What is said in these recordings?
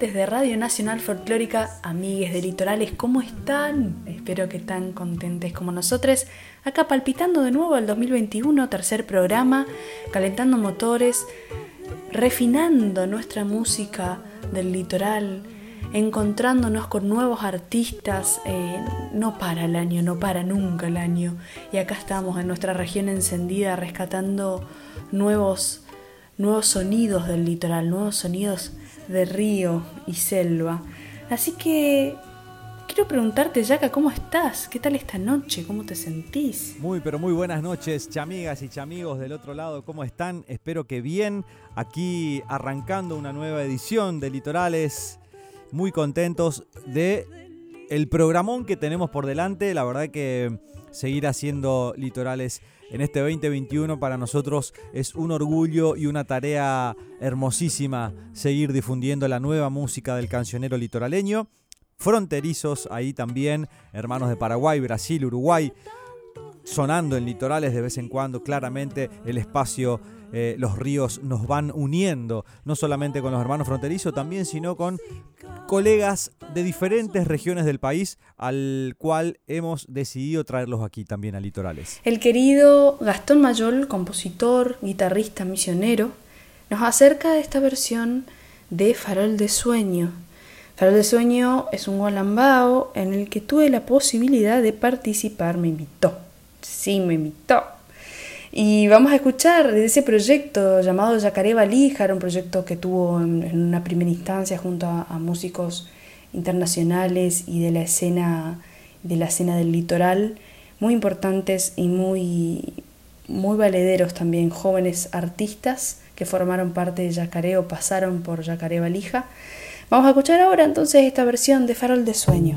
De Radio Nacional Folclórica, amigues de Litorales, ¿cómo están? Espero que están contentes como nosotros. Acá palpitando de nuevo el 2021, tercer programa, calentando motores, refinando nuestra música del litoral, encontrándonos con nuevos artistas. Eh, no para el año, no para nunca el año. Y acá estamos en nuestra región encendida rescatando nuevos nuevos sonidos del litoral, nuevos sonidos de río y selva. Así que quiero preguntarte, Yaka, ¿cómo estás? ¿Qué tal esta noche? ¿Cómo te sentís? Muy, pero muy buenas noches, chamigas y chamigos del otro lado. ¿Cómo están? Espero que bien. Aquí arrancando una nueva edición de Litorales. Muy contentos de el programón que tenemos por delante. La verdad que seguir haciendo Litorales en este 2021 para nosotros es un orgullo y una tarea hermosísima seguir difundiendo la nueva música del cancionero litoraleño. Fronterizos ahí también, hermanos de Paraguay, Brasil, Uruguay, sonando en litorales de vez en cuando, claramente el espacio eh, los ríos nos van uniendo, no solamente con los hermanos fronterizos, también, sino con colegas de diferentes regiones del país al cual hemos decidido traerlos aquí también a Litorales. El querido Gastón Mayol, compositor, guitarrista, misionero, nos acerca de esta versión de Farol de Sueño. Farol de Sueño es un gualambao en el que tuve la posibilidad de participar, me invitó. Sí, me invitó. Y vamos a escuchar de ese proyecto llamado Yacaré Valija, un proyecto que tuvo en, una primera instancia junto a, músicos internacionales y de la escena de la escena del litoral, muy importantes y muy, muy valederos también, jóvenes artistas que formaron parte de Yacaré o pasaron por Yacaré Valija. Vamos a escuchar ahora entonces esta versión de Farol de Sueño.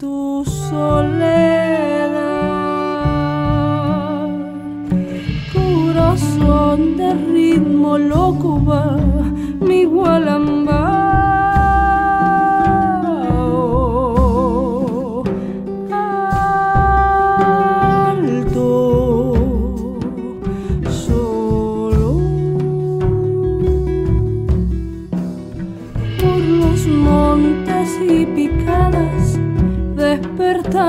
tu soledad. Corazón de ritmo loco va mi gualamba.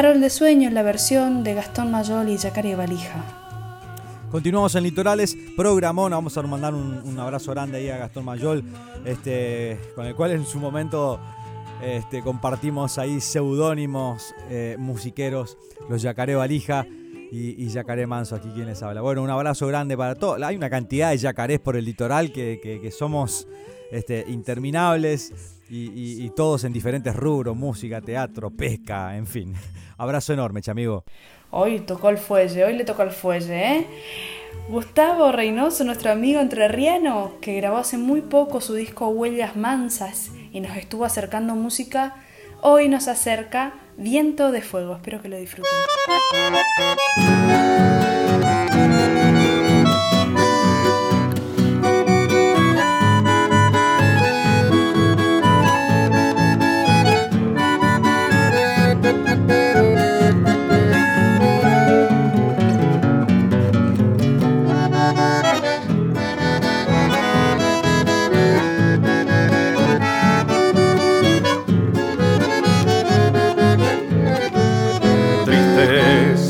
Farol de Sueño es la versión de Gastón Mayol y Yacaré Valija. Continuamos en Litorales, programón, vamos a mandar un, abrazo grande ahí a Gastón Mayol, este, con el cual en su momento este, compartimos ahí seudónimos eh, musiqueros, los Yacaré Valija y, y Yacaré Manso, aquí quien les habla. Bueno, un abrazo grande para todos. Hay una cantidad de yacarés por el litoral que somos este, interminables y, todos en diferentes rubros, música, teatro, pesca, en fin. Abrazo enorme, chamigo. Hoy tocó el fuelle, hoy le tocó el fuelle, ¿eh? Gustavo Reynoso, nuestro amigo entrerriano, que grabó hace muy poco su disco Huellas Mansas y nos estuvo acercando música, hoy nos acerca Viento de Fuego. Espero que lo disfruten.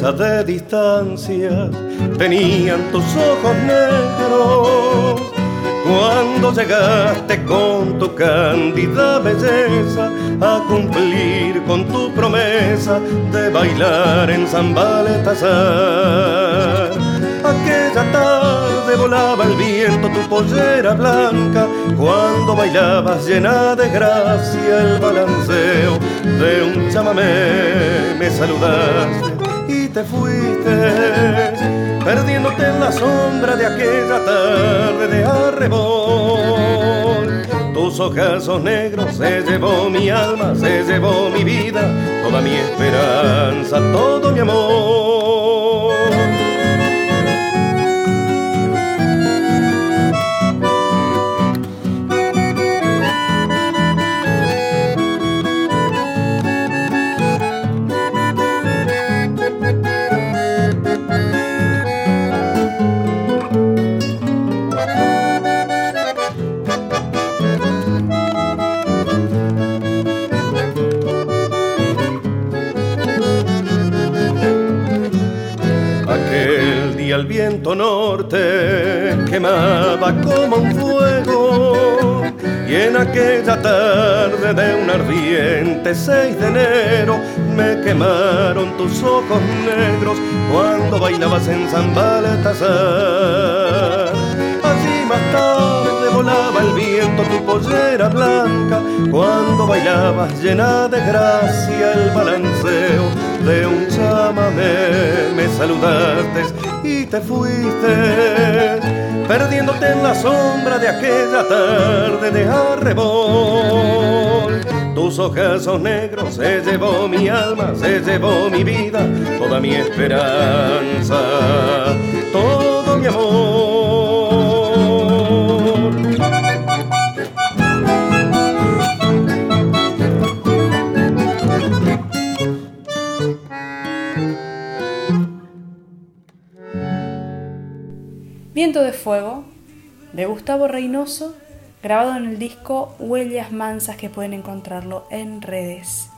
De distancia tenían tus ojos negros cuando llegaste con tu cándida belleza a cumplir con tu promesa de bailar en San Baltasar. Aquella tarde volaba el viento tu pollera blanca cuando bailabas llena de gracia el balanceo de un chamamé. Me saludaste te fuiste, perdiéndote en la sombra de aquella tarde de arrebol. Tus ojazos negros se llevó mi alma, se llevó mi vida, toda mi esperanza, todo mi amor. Viento norte quemaba como un fuego y en aquella tarde de un ardiente 6 de enero me quemaron tus ojos negros cuando bailabas en San Baltasar. Allí más tarde volaba el viento tu pollera blanca cuando bailabas llena de gracia el balanceo de un chamamé. Me saludaste y te fuiste, perdiéndote en la sombra de aquella tarde de arrebol. Tus ojazos negros se llevó mi alma, se llevó mi vida, toda mi esperanza, todo mi amor. De Fuego, de Gustavo Reynoso grabado en el disco Huellas Mansas que pueden encontrarlo en redes.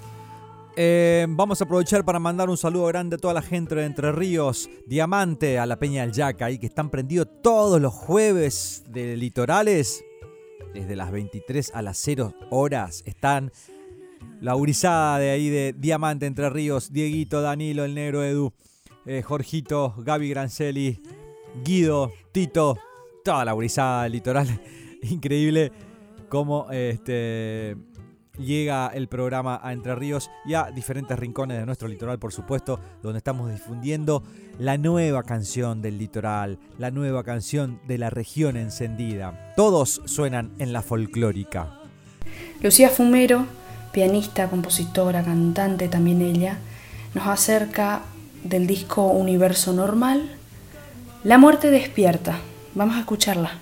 Eh, vamos a aprovechar para mandar un saludo grande a toda la gente de Entre Ríos, Diamante, a la Peña del Yaca, ahí que están prendidos todos los jueves de litorales, desde las 23 a las 0 horas. Están la urizada de ahí de Diamante Entre Ríos, Dieguito, Danilo, el negro Edu, eh, Jorgito, Gaby Grancelli, Guido, Tito, toda la urizada del litoral. Increíble cómo este llega el programa a Entre Ríos y a diferentes rincones de nuestro litoral, por supuesto, donde estamos difundiendo la nueva canción del litoral, la nueva canción de la región encendida. Todos suenan en la folclórica. Lucía Fumero, pianista, compositora, cantante también ella, nos acerca del disco Universo Normal, La muerte despierta. Vamos a escucharla.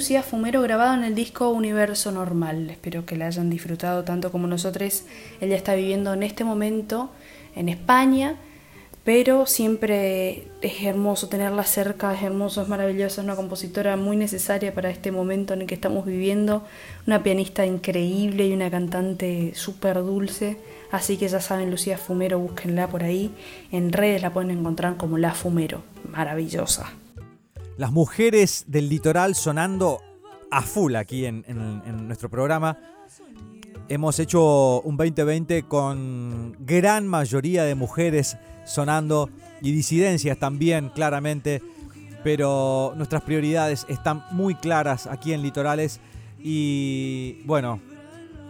Lucía Fumero grabado en el disco Universo Normal. Espero que la hayan disfrutado tanto como nosotros. Ella está viviendo en este momento en España, pero siempre es hermoso tenerla cerca, es hermoso, es maravilloso, es una compositora muy necesaria para este momento en el que estamos viviendo, una pianista increíble y una cantante súper dulce. Así que ya saben, Lucía Fumero, búsquenla por ahí. En redes la pueden encontrar como La Fumero. Maravillosa las mujeres del litoral sonando a full aquí en, nuestro programa. Hemos hecho un 2020 con gran mayoría de mujeres sonando y disidencias también, claramente. Pero nuestras prioridades están muy claras aquí en Litorales. Y bueno,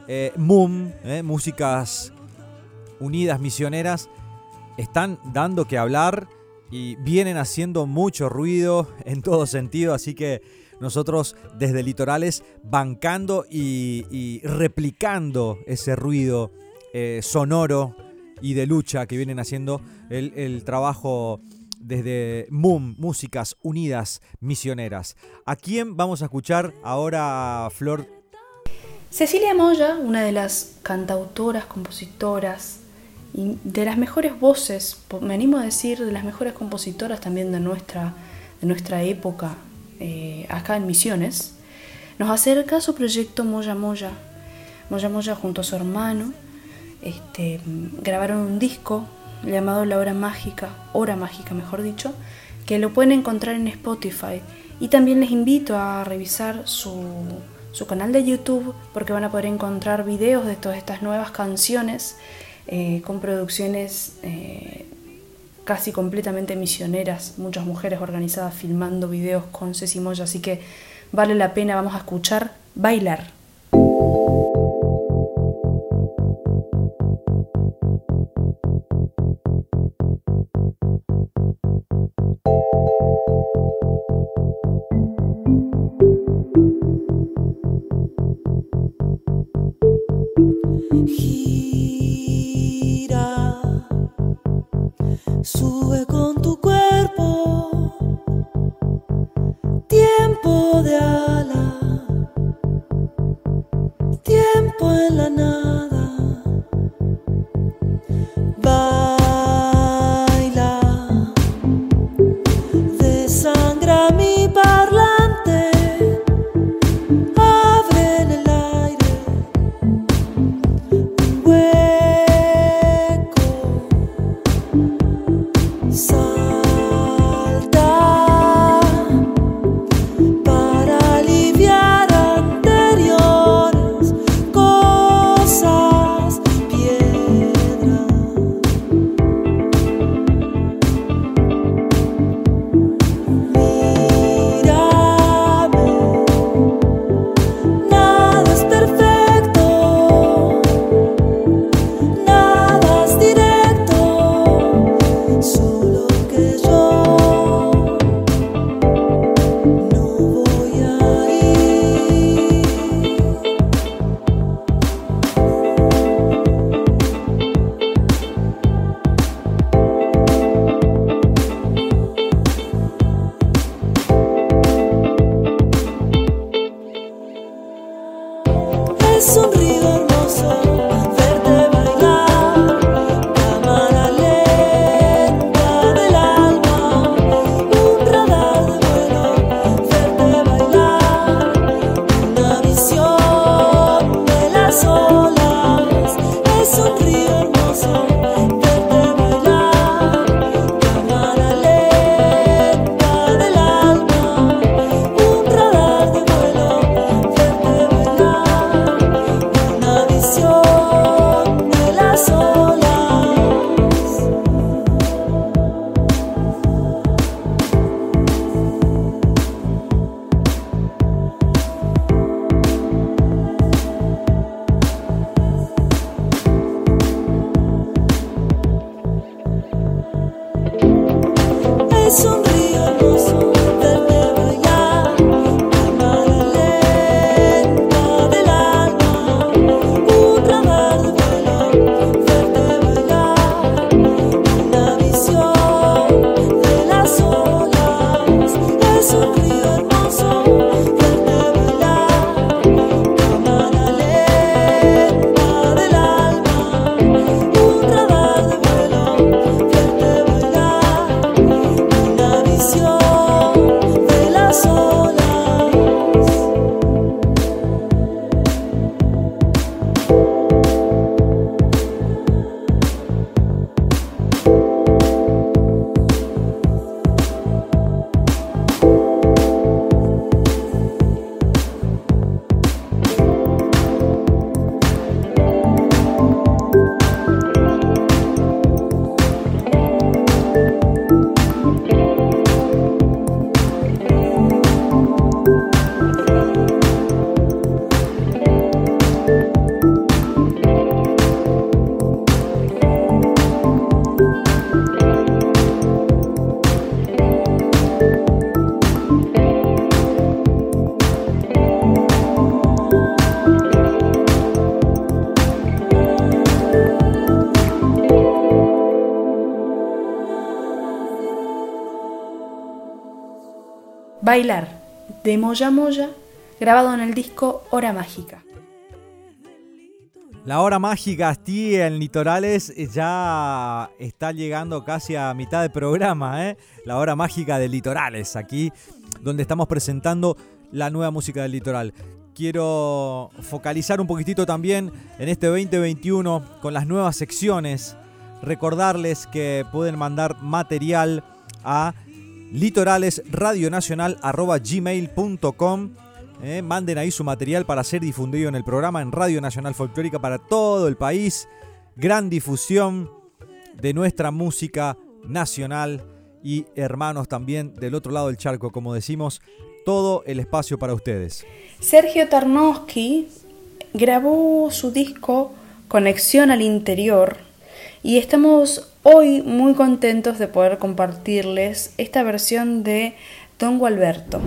eh, eh, Músicas Unidas Misioneras, están dando que hablar y vienen haciendo mucho ruido en todo sentido, así que nosotros desde Litorales bancando y, replicando ese ruido eh, sonoro y de lucha que vienen haciendo el, el trabajo desde MUM, Músicas Unidas Misioneras. ¿A quién vamos a escuchar ahora, Flor? Cecilia Moya, una de las cantautoras, compositoras de las mejores voces, me animo a decir, de las mejores compositoras también de nuestra, de nuestra época eh, acá en Misiones, nos acerca a su proyecto Moya Moya. Moya Moya junto a su hermano este, grabaron un disco llamado La Hora Mágica, Hora Mágica mejor dicho, que lo pueden encontrar en Spotify. Y también les invito a revisar su, su canal de YouTube porque van a poder encontrar videos de todas estas nuevas canciones eh, con producciones eh, casi completamente misioneras, muchas mujeres organizadas filmando videos con Ceci Moya, así que vale la pena, vamos a escuchar bailar. Sube con tu cuerpo, tiempo de ala, tiempo en la nada. De Moya Moya, grabado en el disco Hora Mágica. La hora mágica aquí en Litorales eh, ya está llegando casi a mitad del programa, ¿eh? La hora mágica de Litorales, aquí donde estamos presentando la nueva música del litoral. Quiero focalizar un poquitito también en este 2021 con las nuevas secciones. Recordarles que pueden mandar material a litoralesradionacional.gmail.com eh, manden ahí su material para ser difundido en el programa en Radio Nacional Folclórica para todo el país. Gran difusión de nuestra música nacional y hermanos también del otro lado del charco, como decimos, todo el espacio para ustedes. Sergio Tarnowski grabó su disco Conexión al Interior y estamos hoy muy contentos de poder compartirles esta versión de Don Gualberto.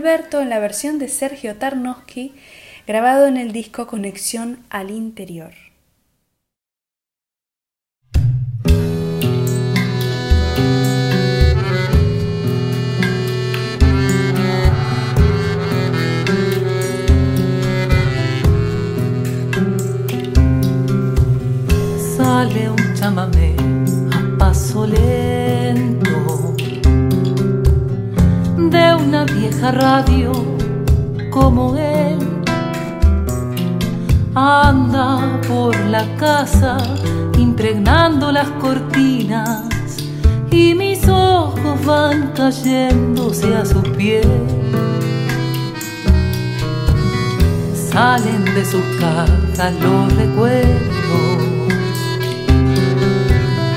Gualberto en la versión de Sergio Tarnowski, grabado en el disco Conexión al Interior. Radio como él. Anda por la casa impregnando las cortinas y mis ojos van cayéndose a su piel. Salen de sus cajas los recuerdos,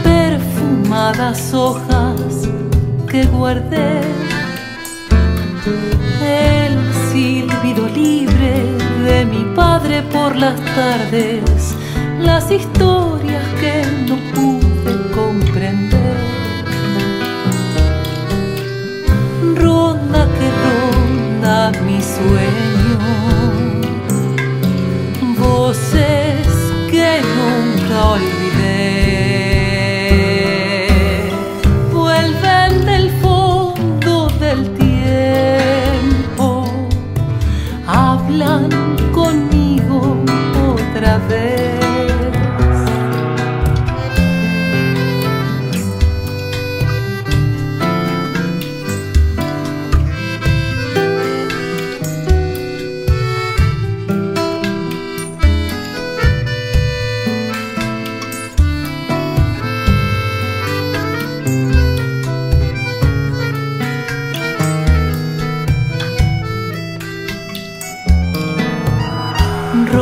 perfumadas hojas que guardé. El silbido libre de mi padre por las tardes, las historias que no pude comprender. Ronda que ronda mi sueño, voces que nunca olvidé.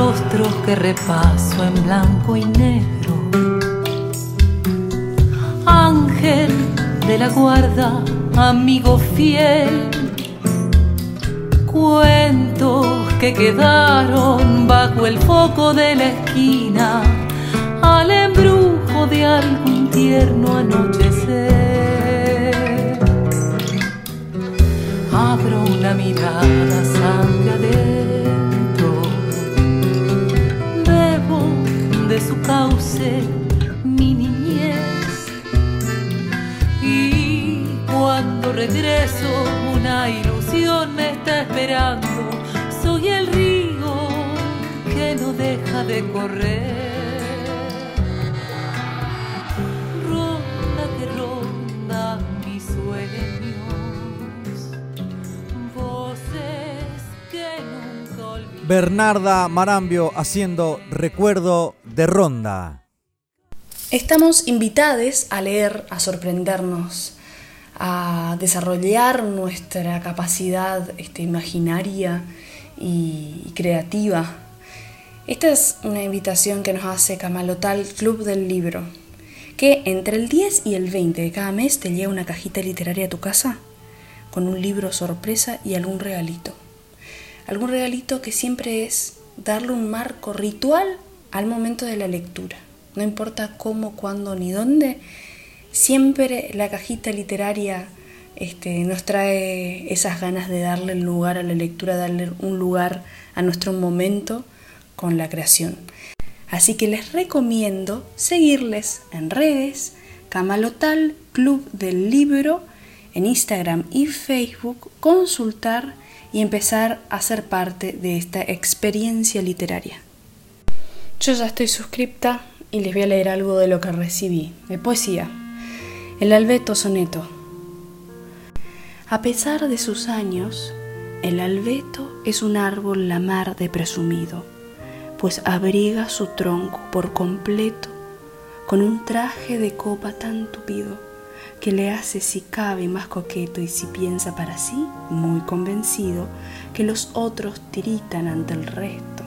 Rostros que repaso en blanco y negro. Ángel de la guarda, amigo fiel. Cuentos que quedaron bajo el foco de la esquina, al embrujo de algún tierno anochecer. Abro una mirada, sangre cauce mi niñez. Y cuando regreso, una ilusión me está esperando. Soy el río que no deja de correr. Bernarda Marambio haciendo recuerdo de ronda. Estamos invitados a leer, a sorprendernos, a desarrollar nuestra capacidad este, imaginaria y creativa. Esta es una invitación que nos hace Camalotal Club del Libro, que entre el 10 y el 20 de cada mes te llega una cajita literaria a tu casa con un libro sorpresa y algún regalito. Algún regalito que siempre es darle un marco ritual al momento de la lectura. No importa cómo, cuándo ni dónde, siempre la cajita literaria este, nos trae esas ganas de darle lugar a la lectura, darle un lugar a nuestro momento con la creación. Así que les recomiendo seguirles en redes, Camalotal Club del Libro, en Instagram y Facebook, consultar y empezar a ser parte de esta experiencia literaria. Yo ya estoy suscripta y les voy a leer algo de lo que recibí, de poesía. El Albeto Soneto. A pesar de sus años, el albeto es un árbol la mar de presumido, pues abriga su tronco por completo con un traje de copa tan tupido que le hace si cabe más coqueto y si piensa para sí, muy convencido, que los otros tiritan ante el resto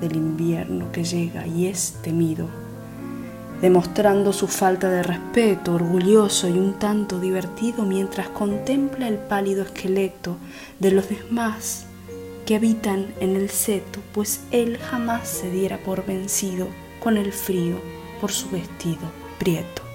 del invierno que llega y es temido demostrando su falta de respeto, orgulloso y un tanto divertido mientras contempla el pálido esqueleto de los demás que habitan en el seto, pues él jamás se diera por vencido con el frío por su vestido prieto.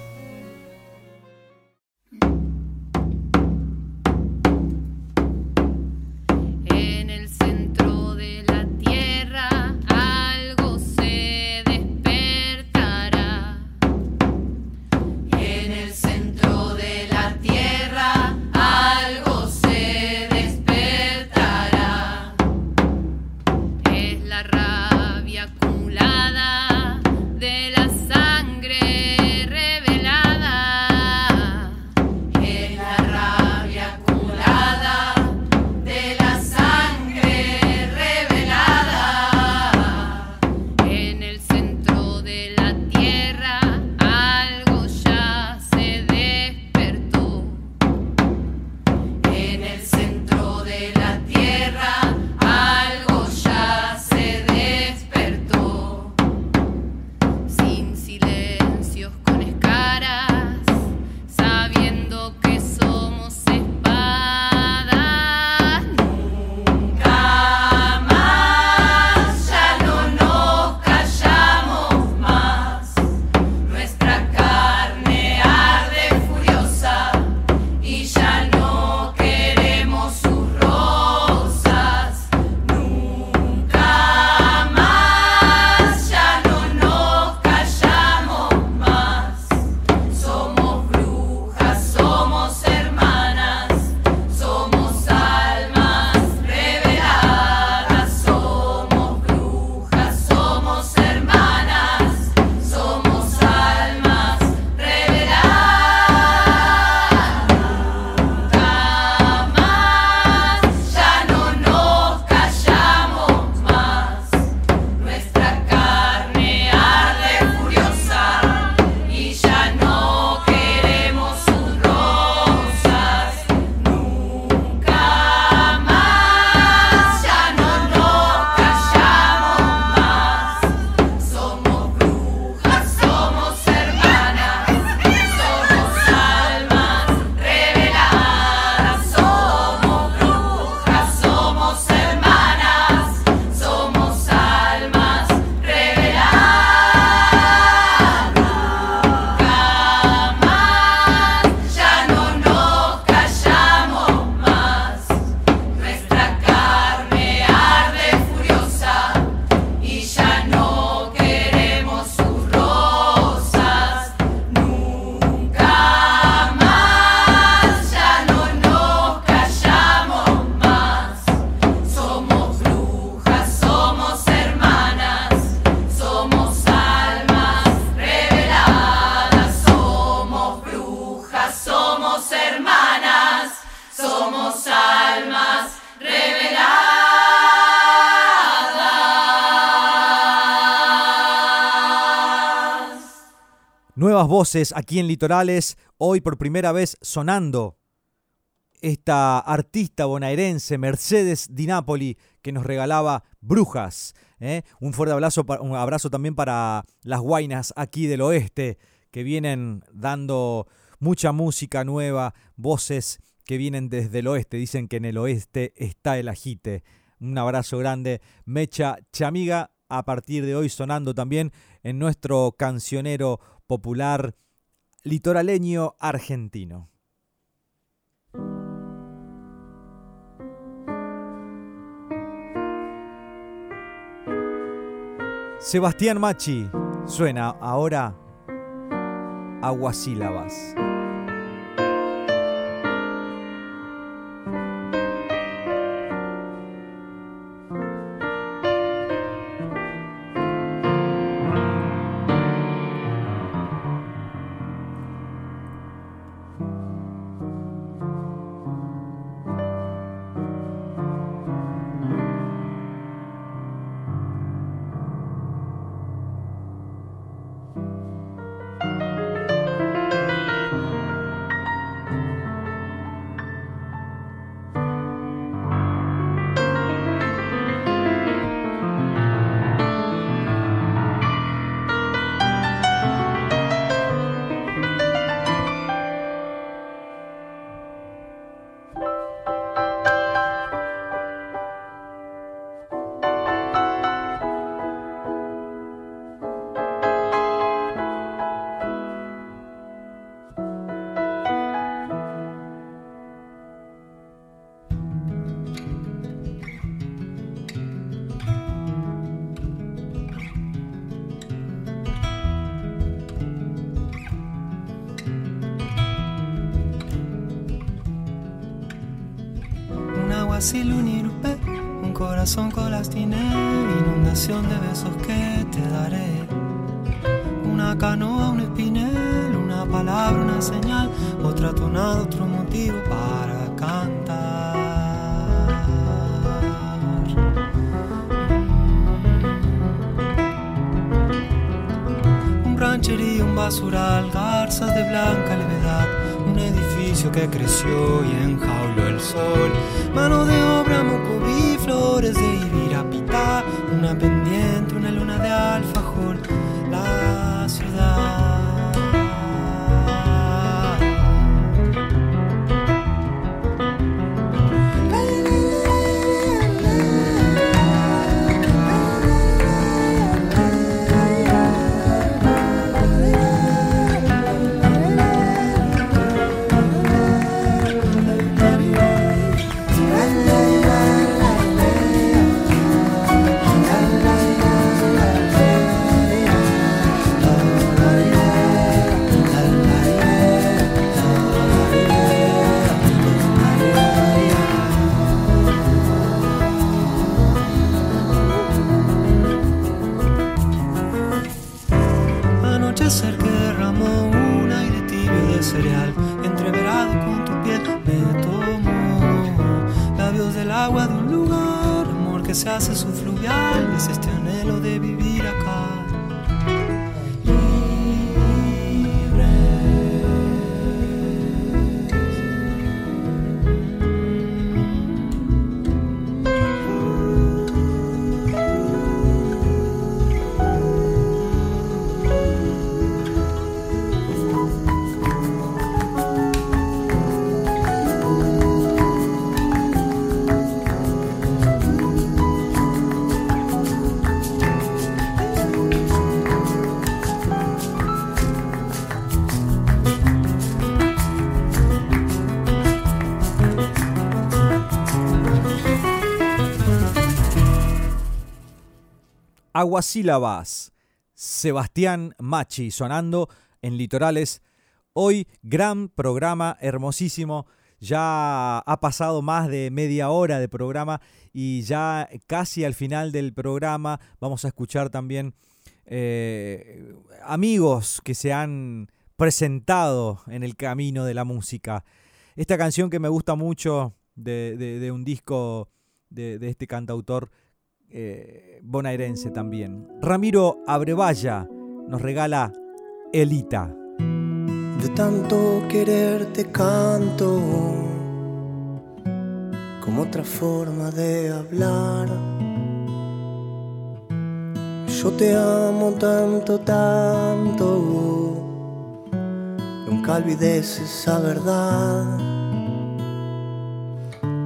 Voces aquí en Litorales, hoy por primera vez sonando esta artista bonaerense, Mercedes Di Napoli, que nos regalaba Brujas. ¿eh? Un fuerte abrazo, un abrazo también para las guainas aquí del oeste, que vienen dando mucha música nueva, voces que vienen desde el oeste. Dicen que en el oeste está el ajite. Un abrazo grande, Mecha Chamiga, a partir de hoy sonando también en nuestro cancionero popular litoraleño argentino. Sebastián Machi suena ahora Aguasílabas. Un corazón colastiné, inundación de besos que te daré. Una canoa, un espinel, una palabra, una señal, otra tonada, otro motivo para cantar. Un rancherío, un basural, garzas de blanca levedad, un edificio que creció y el sol. Mano de obra, mocoví, flores de ibirapitá, una pendiente, una luna de alfajor, Aguasílabas. Sebastián Machi sonando en Litorales. Hoy gran programa, hermosísimo. Ya ha pasado más de media hora de programa y ya casi al final del programa vamos a escuchar también eh, amigos que se han presentado en el camino de la música. Esta canción que me gusta mucho de, un disco de, este cantautor eh, bonaerense también. Ramiro Abrevaya nos regala Elita. De tanto quererte canto como otra forma de hablar. Yo te amo tanto, tanto nunca olvides esa verdad.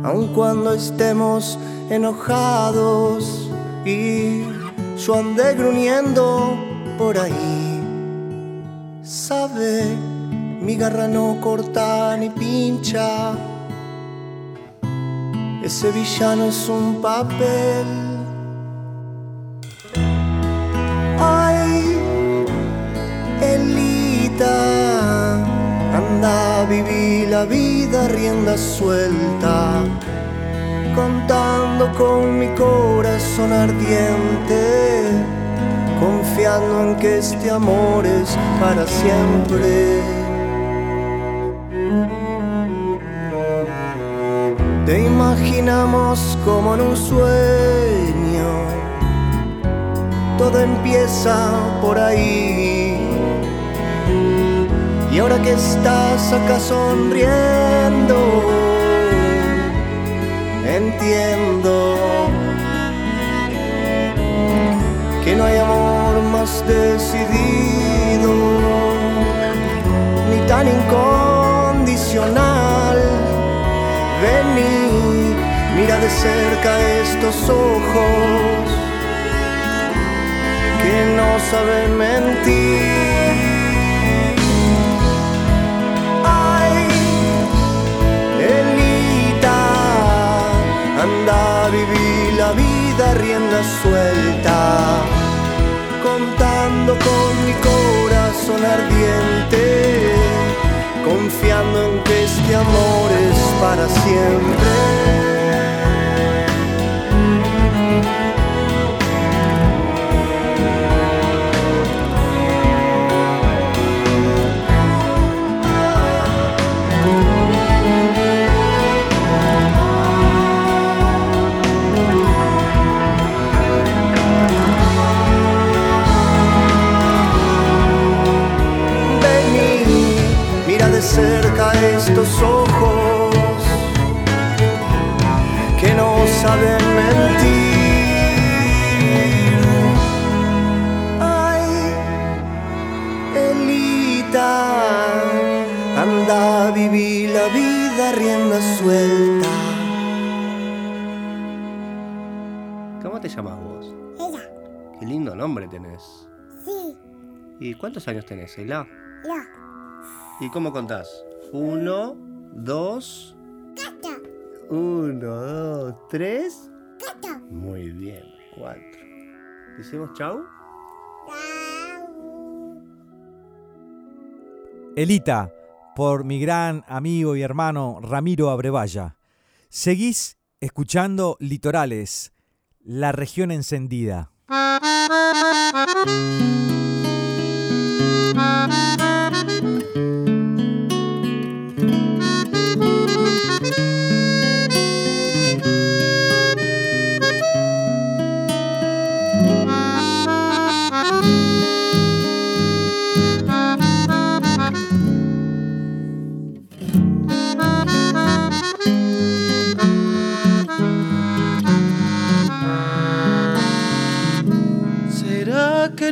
Aun cuando estemos enojados y yo ande gruñendo por ahí, sabe, mi garra no corta ni pincha. Ese villano es un papel. Ay, Elita vivir la vida rienda suelta, contando con mi corazón ardiente, confiando en que este amor es para siempre. Te imaginamos como en un sueño, todo empieza por ahí y ahora que estás acá sonriendo, entiendo que no hay amor más decidido ni tan incondicional. Vení, mira de cerca estos ojos que no saben mentir. A vivir la vida rienda suelta, contando con mi corazón ardiente, confiando en que este amor es para siempre. Ojos que no saben mentir. Ay, Elita, anda a vivir la vida rienda suelta. ¿Cómo te llamas vos? Ella. Qué lindo nombre tenés. Sí. ¿Y cuántos años tenés, Ela? Ya. ¿Y cómo contás? Uno, dos. Gato. Uno, dos, tres. Gato. Muy bien, cuatro. ¿Decimos chau? Elita, por mi gran amigo y hermano Ramiro Abrevaya. Seguís escuchando Litorales, la región encendida.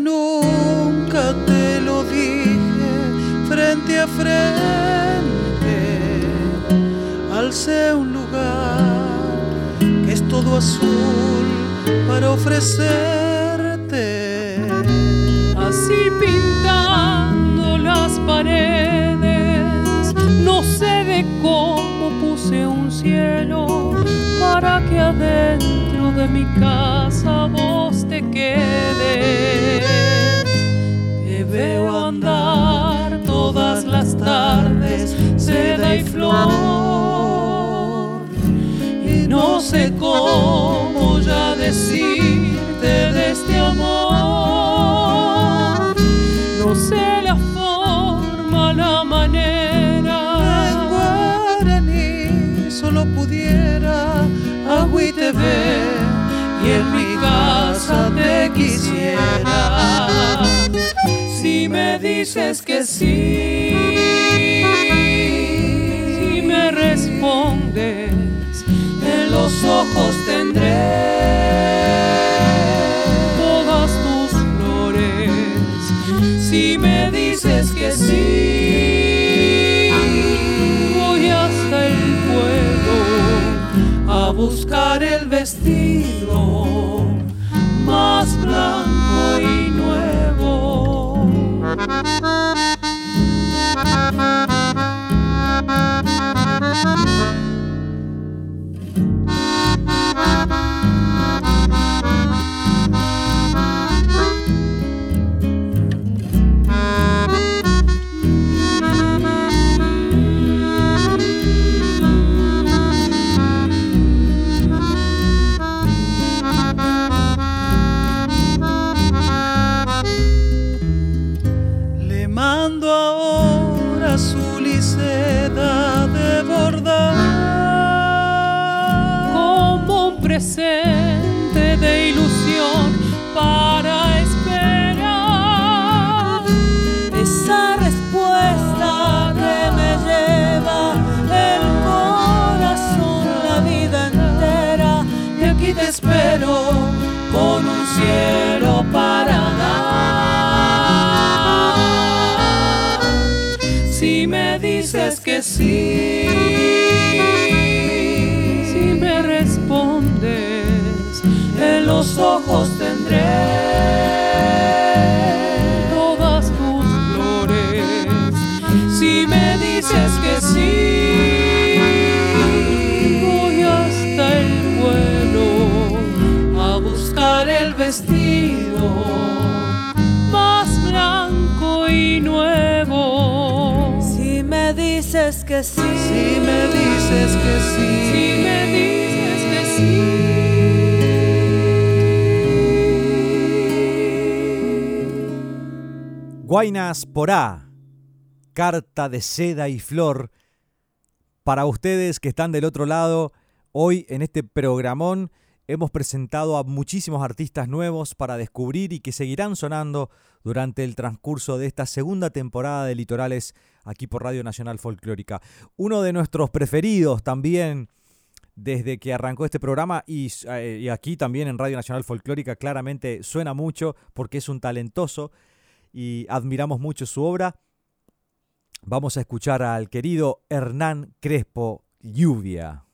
nunca te lo dije frente a frente. Alcé un lugar que es todo azul para ofrecerte. Así pintando las paredes, no sé de cómo puse un cielo para que adentro de mi casa vos te quedes. Te veo andar todas las tardes, seda y flor. Y no sé cómo ya decirte de este amor. No sé y en mi casa te quisiera. Si me dices que sí, si me respondes, en los ojos tendré Guainas Porá, carta de seda y flor. Para ustedes que están del otro lado, hoy en este programón hemos presentado a muchísimos artistas nuevos para descubrir y que seguirán sonando durante el transcurso de esta segunda temporada de Litorales aquí por Radio Nacional Folclórica. Uno de nuestros preferidos también desde que arrancó este programa y, eh, y aquí también en Radio Nacional Folclórica claramente suena mucho porque es un talentoso y admiramos mucho su obra. Vamos a escuchar al querido Hernán Crespo Lluvia.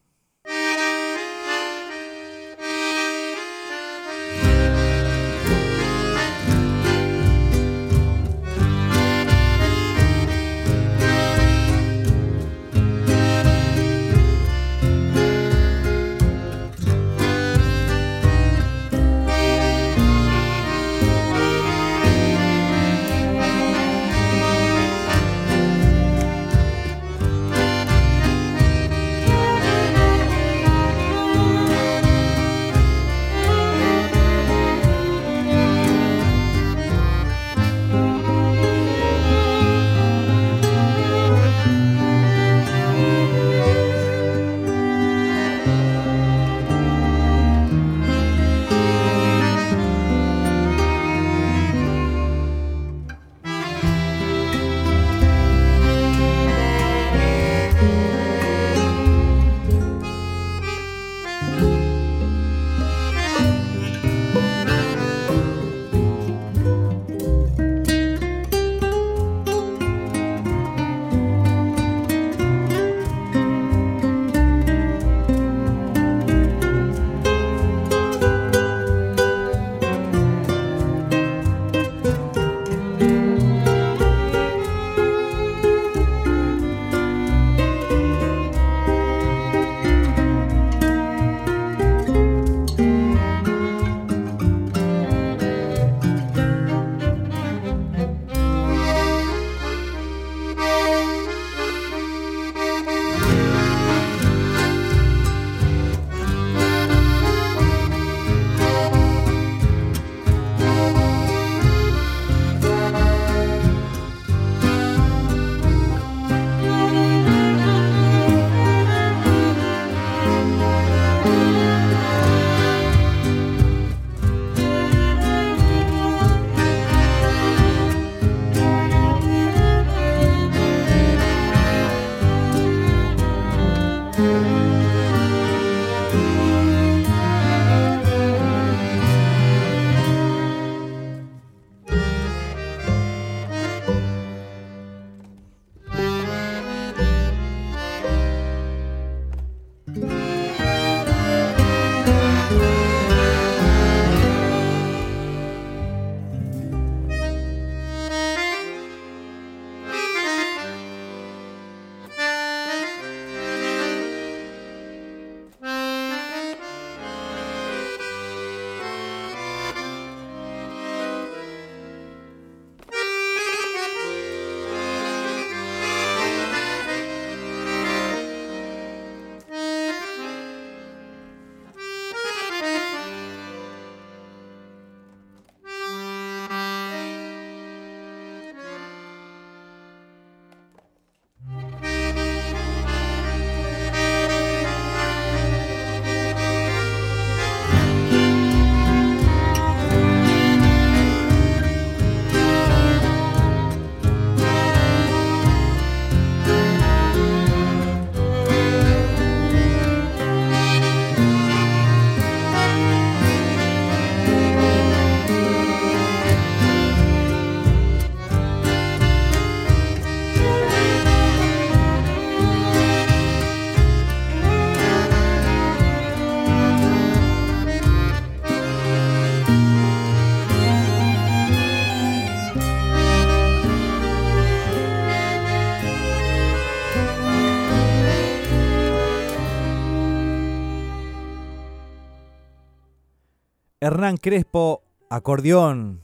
Hernán Crespo, acordeón,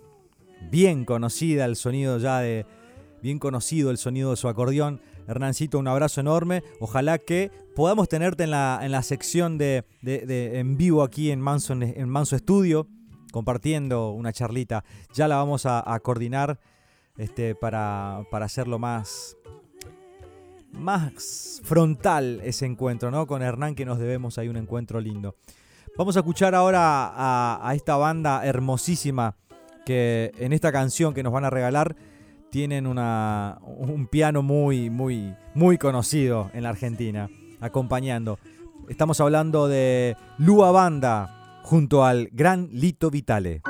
bien conocida el sonido ya de, bien conocido el sonido de su acordeón. Hernancito, un abrazo enorme. Ojalá que podamos tenerte en la, en la sección de, en vivo aquí en Manso, en Manso Estudio, compartiendo una charlita. Ya la vamos a, coordinar este, para, para hacerlo más, más frontal ese encuentro, ¿no? Con Hernán que nos debemos ahí un encuentro lindo. Vamos a escuchar ahora a, esta banda hermosísima que en esta canción que nos van a regalar tienen una, un piano muy, muy, muy conocido en la Argentina, acompañando. Estamos hablando de Lua Banda junto al gran Lito Vitale.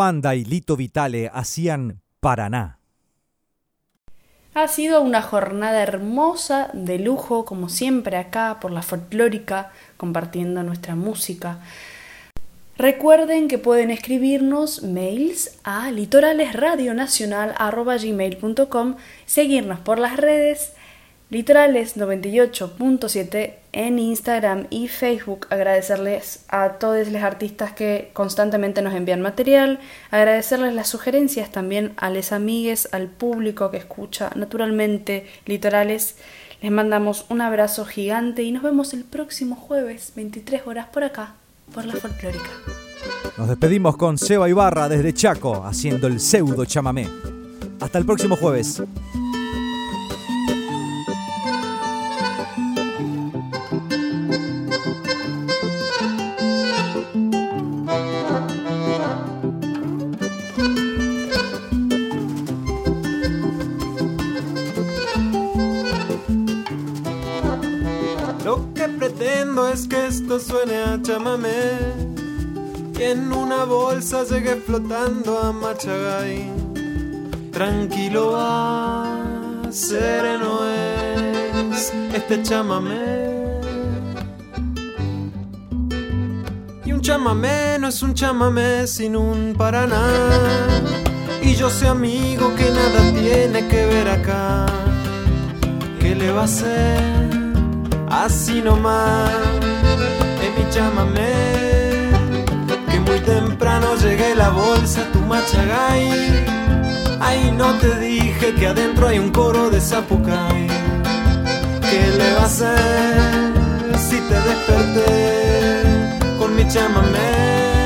Banda y Lito Vitale hacían Paraná. Ha sido una jornada hermosa, de lujo, como siempre acá por la folclórica, compartiendo nuestra música. Recuerden que pueden escribirnos mails a litoralesradionacional.com, seguirnos por las redes Litorales 98.7 en Instagram y Facebook. Agradecerles a todos los artistas que constantemente nos envían material. Agradecerles las sugerencias también a les amigues, al público que escucha naturalmente Litorales. Les mandamos un abrazo gigante y nos vemos el próximo jueves, 23 horas por acá, por la folclórica. Nos despedimos con Seba Ibarra desde Chaco haciendo el pseudo chamamé. Hasta el próximo jueves. Flotando a Machagay. Tranquilo va, sereno es este chamamé. Y un chamamé no es un chamamé sin un paraná. Y yo sé amigo que nada tiene que ver acá. ¿Qué le va a hacer? Así nomás, en mi chamamé. Muy temprano llegué la bolsa, tu machagay. Ay, no te dije que adentro hay un coro de zapucay. ¿Qué le va a hacer si te desperté con mi chamamé?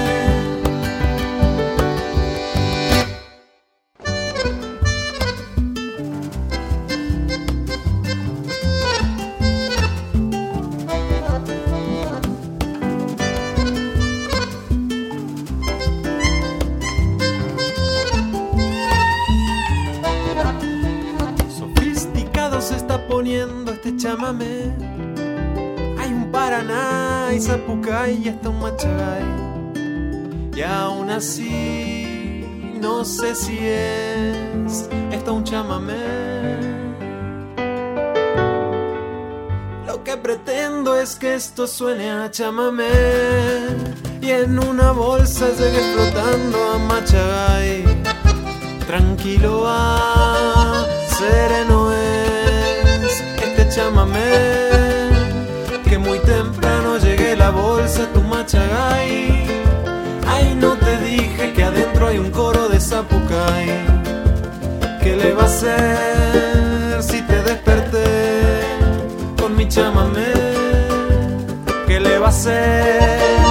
Que esto suene a chamamé. Y en una bolsa llegue flotando a Machagay. Tranquilo va, sereno es este chamamé. Que muy temprano llegué la bolsa, tu machagay. Ay, no te dije que adentro hay un coro de zapucay. ¿Qué le va a hacer desperté